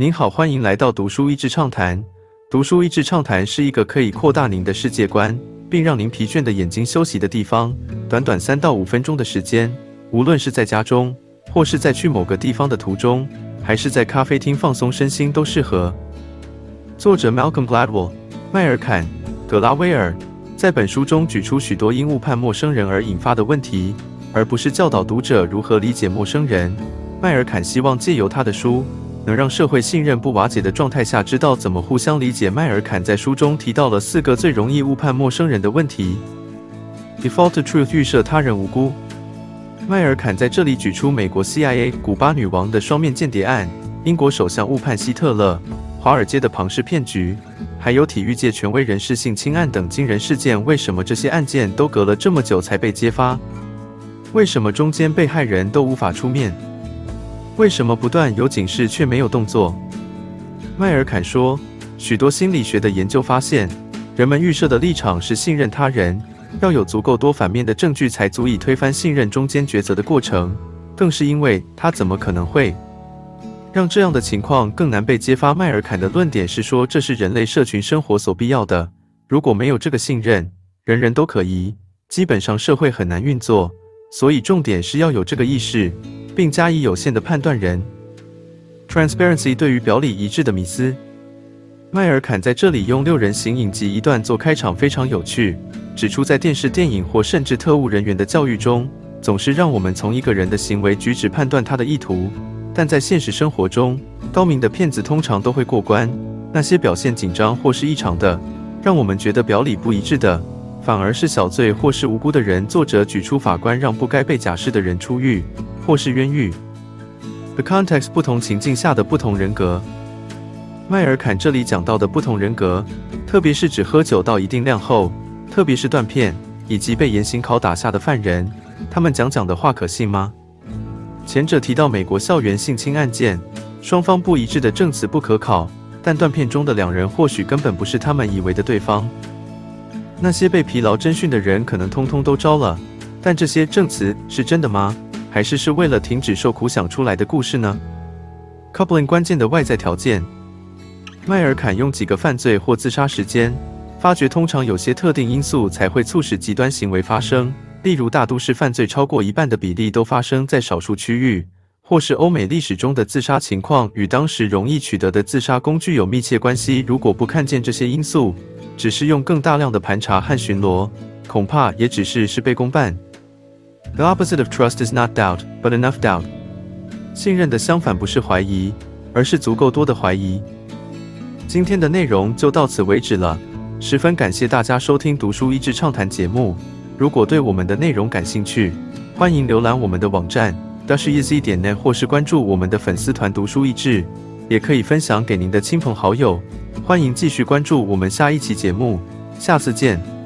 您好，欢迎来到读书益智畅谈。读书益智畅谈是一个可以扩大您的世界观，并让您疲倦的眼睛休息的地方。短短三到五分钟的时间，无论是在家中，或是在去某个地方的途中，还是在咖啡厅放松身心，都适合。作者 Malcolm Gladwell，迈尔坎·格拉威尔在本书中举出许多因误判陌生人而引发的问题，而不是教导读者如何理解陌生人。迈尔坎希望借由他的书。能让社会信任不瓦解的状态下，知道怎么互相理解。迈尔坎在书中提到了四个最容易误判陌生人的问题：default truth 预设他人无辜。迈尔坎在这里举出美国 CIA 古巴女王的双面间谍案、英国首相误判希特勒、华尔街的庞氏骗局，还有体育界权威人士性侵案等惊人事件。为什么这些案件都隔了这么久才被揭发？为什么中间被害人都无法出面？为什么不断有警示却没有动作？迈尔坎说，许多心理学的研究发现，人们预设的立场是信任他人，要有足够多反面的证据才足以推翻信任中间抉择的过程。更是因为他怎么可能会让这样的情况更难被揭发？迈尔坎的论点是说，这是人类社群生活所必要的。如果没有这个信任，人人都可疑，基本上社会很难运作。所以重点是要有这个意识。并加以有限的判断人。Transparency 对于表里一致的迷思。迈尔坎在这里用六人行影集一段做开场，非常有趣，指出在电视、电影或甚至特务人员的教育中，总是让我们从一个人的行为举止判断他的意图，但在现实生活中，高明的骗子通常都会过关。那些表现紧张或是异常的，让我们觉得表里不一致的，反而是小罪或是无辜的人。作者举出法官让不该被假释的人出狱。或是冤狱。The context 不同情境下的不同人格。迈尔坎这里讲到的不同人格，特别是指喝酒到一定量后，特别是断片以及被严刑拷打下的犯人，他们讲讲的话可信吗？前者提到美国校园性侵案件，双方不一致的证词不可考，但断片中的两人或许根本不是他们以为的对方。那些被疲劳侦讯的人可能通通都招了，但这些证词是真的吗？还是是为了停止受苦想出来的故事呢？Coupling 关键的外在条件，迈尔坎用几个犯罪或自杀时间，发觉通常有些特定因素才会促使极端行为发生。例如，大都市犯罪超过一半的比例都发生在少数区域，或是欧美历史中的自杀情况与当时容易取得的自杀工具有密切关系。如果不看见这些因素，只是用更大量的盘查和巡逻，恐怕也只是事倍功半。The opposite of trust is not doubt, but enough doubt. 信任的相反不是怀疑，而是足够多的怀疑。今天的内容就到此为止了，十分感谢大家收听读书益智畅谈节目。如果对我们的内容感兴趣，欢迎浏览我们的网站 dashiz 点 net，或是关注我们的粉丝团读书益智，也可以分享给您的亲朋好友。欢迎继续关注我们下一期节目，下次见。